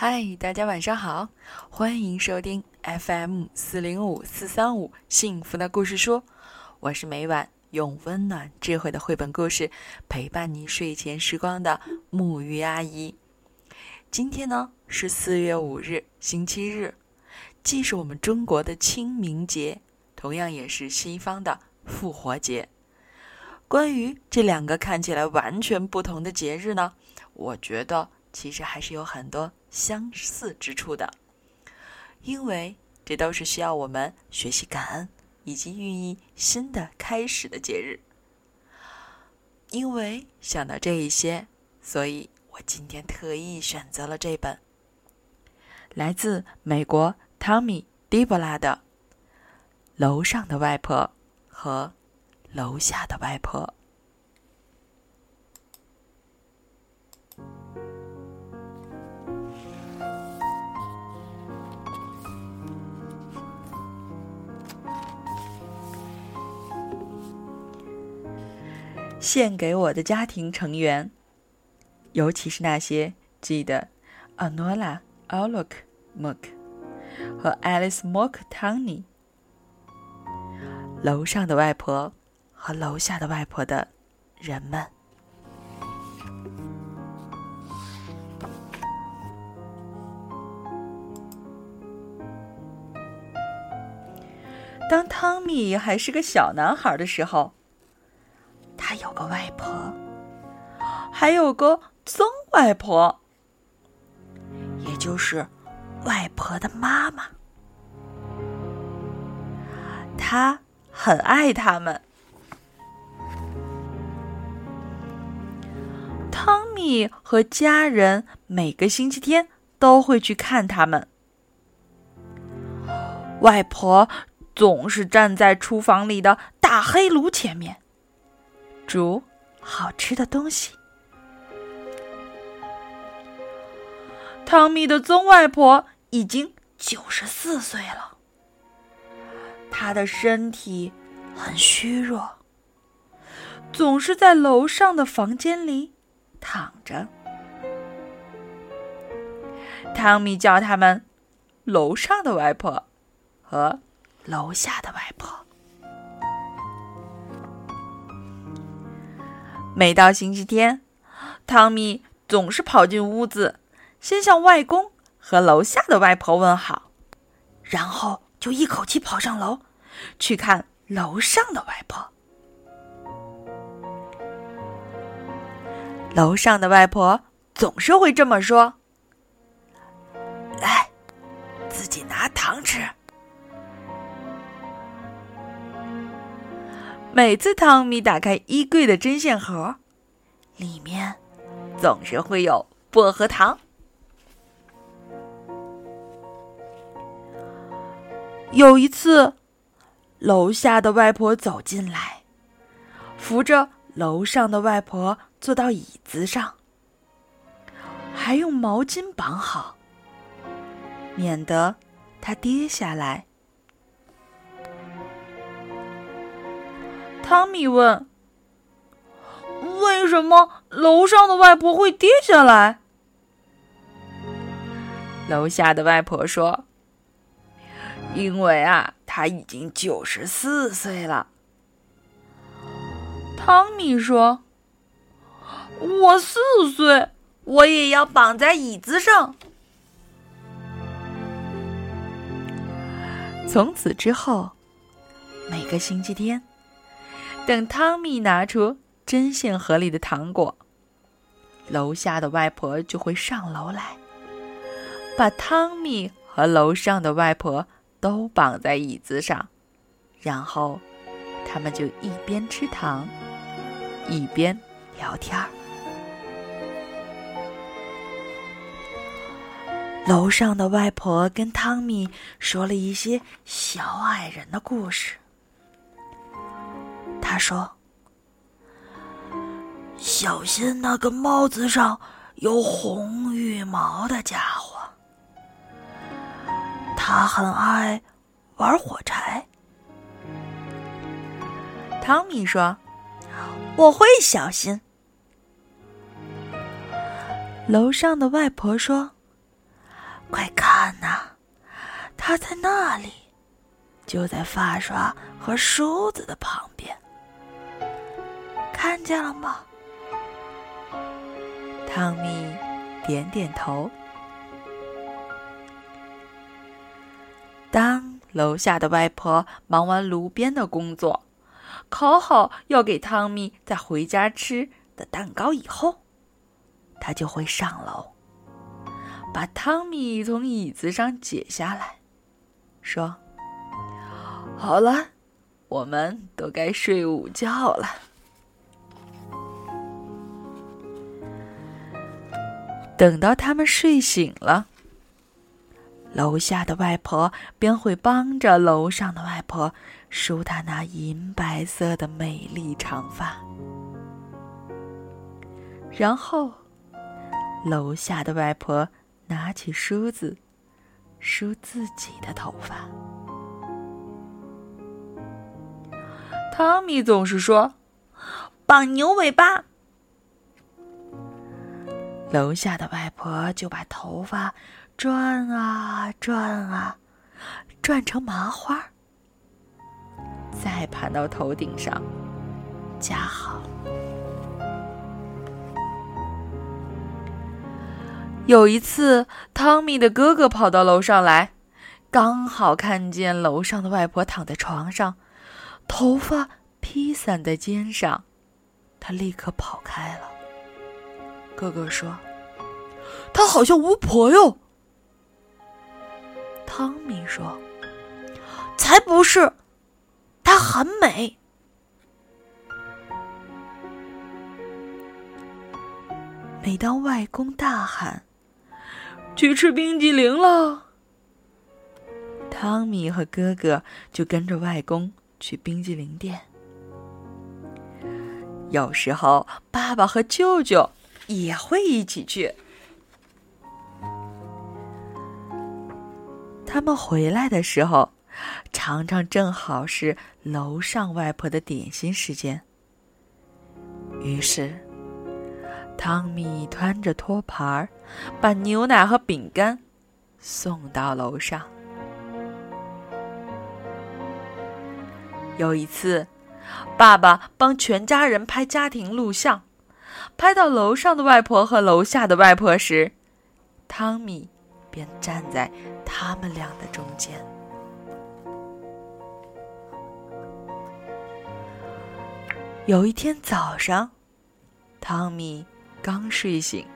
嗨，大家晚上好，欢迎收听 FM 四零五四三五幸福的故事书。我是每晚用温暖智慧的绘本故事陪伴你睡前时光的木鱼阿姨。今天呢是四月五日，星期日，既是我们中国的清明节，同样也是西方的复活节。关于这两个看起来完全不同的节日呢，我觉得其实还是有很多相似之处的，因为这都是需要我们学习感恩以及寓意新的开始的节日。因为想到这一些，所以我今天特意选择了这本来自美国汤米·迪波拉的《楼上的外婆》和。楼下的外婆，献给我的家庭成员，尤其是那些记得 Anola Alok Mok 和 Alice Mok Tony 楼上的外婆。和楼下的外婆的人们。当汤米还是个小男孩的时候，个外婆，还有个曾外婆，也就是外婆的妈妈。他很爱他们。汤米和家人每个星期天都会去看他们。外婆总是站在厨房里的大黑炉前面，煮好吃的东西。汤米的曾外婆已经九十四岁了，她的身体很虚弱，总是在楼上的房间里。躺着，汤米叫他们“楼上的外婆”和“楼下的外婆”。每到星期天，汤米总是跑进屋子，先向外公和楼下的外婆问好，然后就一口气跑上楼去看楼上的外婆。楼上的外婆总是会这么说：“来，自己拿每次汤米打开衣柜的针线盒，里面总是会有薄荷糖。有一次，楼下的外婆走进来，扶着楼上的外婆。坐到椅子上，还用毛巾绑好，免得它跌下来。汤米问：“为什么楼上的外婆会跌下来？”楼下的外婆说：“因为啊，她已经九十四岁了。”汤米说。我四岁，我也要绑在椅子上。从此之后，每个星期天，等汤米拿出针线盒里的糖果，楼下的外婆就会上楼来，把汤米和楼上的外婆都绑在椅子上，然后他们就一边吃糖，一边聊天儿。楼上的外婆跟汤米说了一些小矮人的故事。他说：“小心那个帽子上有红羽毛的家伙，他很爱玩火柴。”汤米说：“我会小心。”楼上的外婆说。快看呐，他在那里，就在发刷和梳子的旁边，看见了吗？”汤米点点头。当楼下的外婆忙完炉边的工作，烤好要给汤米在回家吃的蛋糕以后，他就会上楼，把汤米从椅子上解下来，说：“好了，我们都该睡午觉了。”等到他们睡醒了。楼下的外婆便会帮着楼上的外婆梳她那银白色的美丽长发，然后楼下的外婆拿起梳子梳自己的头发。汤米总是说：“绑牛尾巴。”楼下的外婆就把头发。转啊转啊，转成麻花，再盘到头顶上，夹好。有一次，汤米的哥哥跑到楼上来，刚好看见楼上的外婆躺在床上，头发披散在肩上，他立刻跑开了。哥哥说：“她好像巫婆哟。”汤米说：“才不是，她很美。”每当外公大喊“去吃冰激凌了”，汤米和哥哥就跟着外公去冰激凌店。有时候，爸爸和舅舅也会一起去。他们回来的时候，常常正好是楼上外婆的点心时间。于是，汤米端着托盘儿，把牛奶和饼干送到楼上。有一次，爸爸帮全家人拍家庭录像，拍到楼上的外婆和楼下的外婆时，汤米便站在。他们俩的中间。有一天早上，汤米刚睡醒，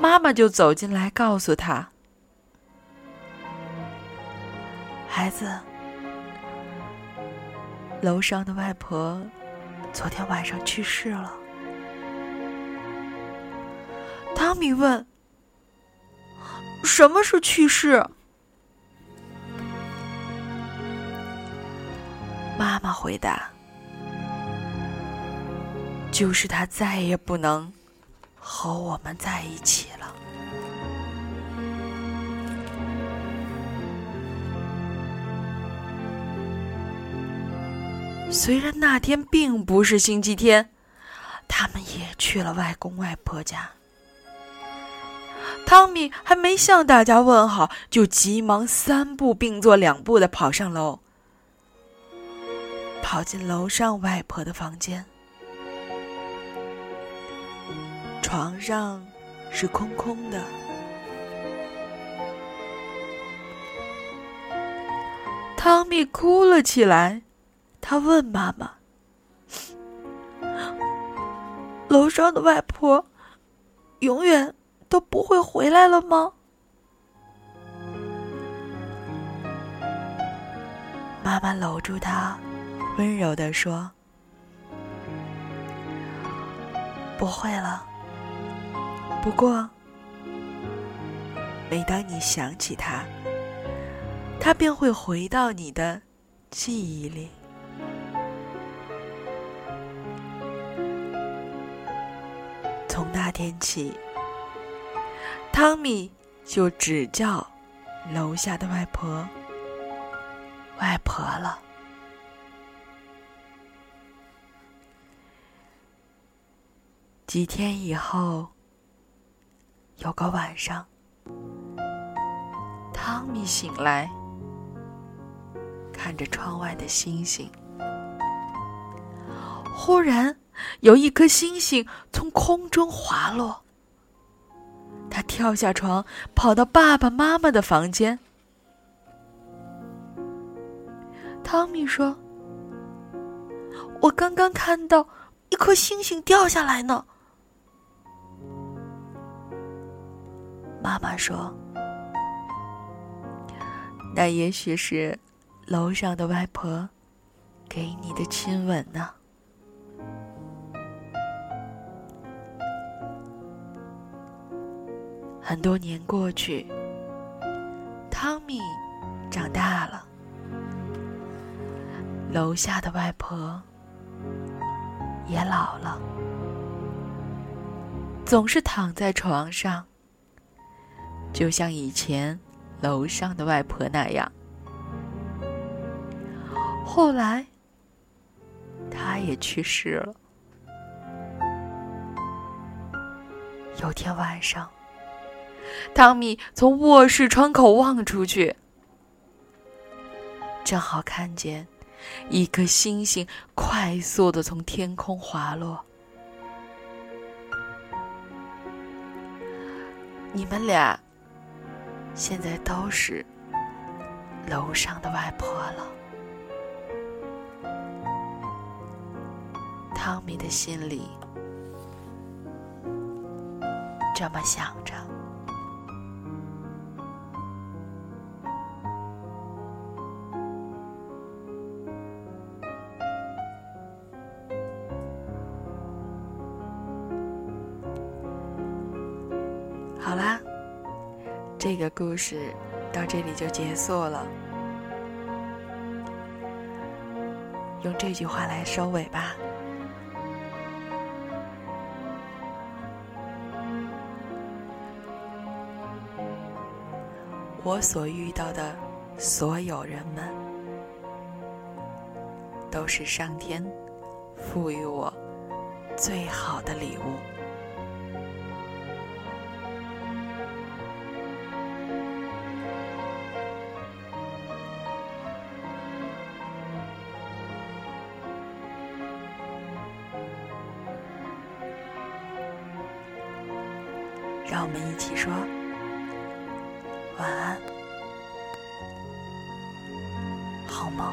妈妈就走进来告诉他：“孩子，楼上的外婆昨天晚上去世了。”汤米问。什么是去世？妈妈回答：“就是他再也不能和我们在一起了。”虽然那天并不是星期天，他们也去了外公外婆家。汤米还没向大家问好，就急忙三步并作两步的跑上楼，跑进楼上外婆的房间。床上是空空的，汤米哭了起来。他问妈妈：“楼上的外婆永远……”都不会回来了吗？妈妈搂住他，温柔的说：“不会了。不过，每当你想起他，他便会回到你的记忆里。从那天起。”汤米就只叫楼下的外婆外婆了。几天以后，有个晚上，汤米醒来，看着窗外的星星，忽然有一颗星星从空中滑落。他跳下床，跑到爸爸妈妈的房间。汤米说：“我刚刚看到一颗星星掉下来呢。”妈妈说：“那也许是楼上的外婆给你的亲吻呢。”很多年过去，汤米长大了。楼下的外婆也老了，总是躺在床上，就像以前楼上的外婆那样。后来，他也去世了。有天晚上。汤米从卧室窗口望出去，正好看见一颗星星快速的从天空滑落。你们俩现在都是楼上的外婆了。汤米的心里这么想着。这个故事到这里就结束了。用这句话来收尾吧：我所遇到的所有人们，都是上天赋予我最好的礼物。让我们一起说晚安，好梦。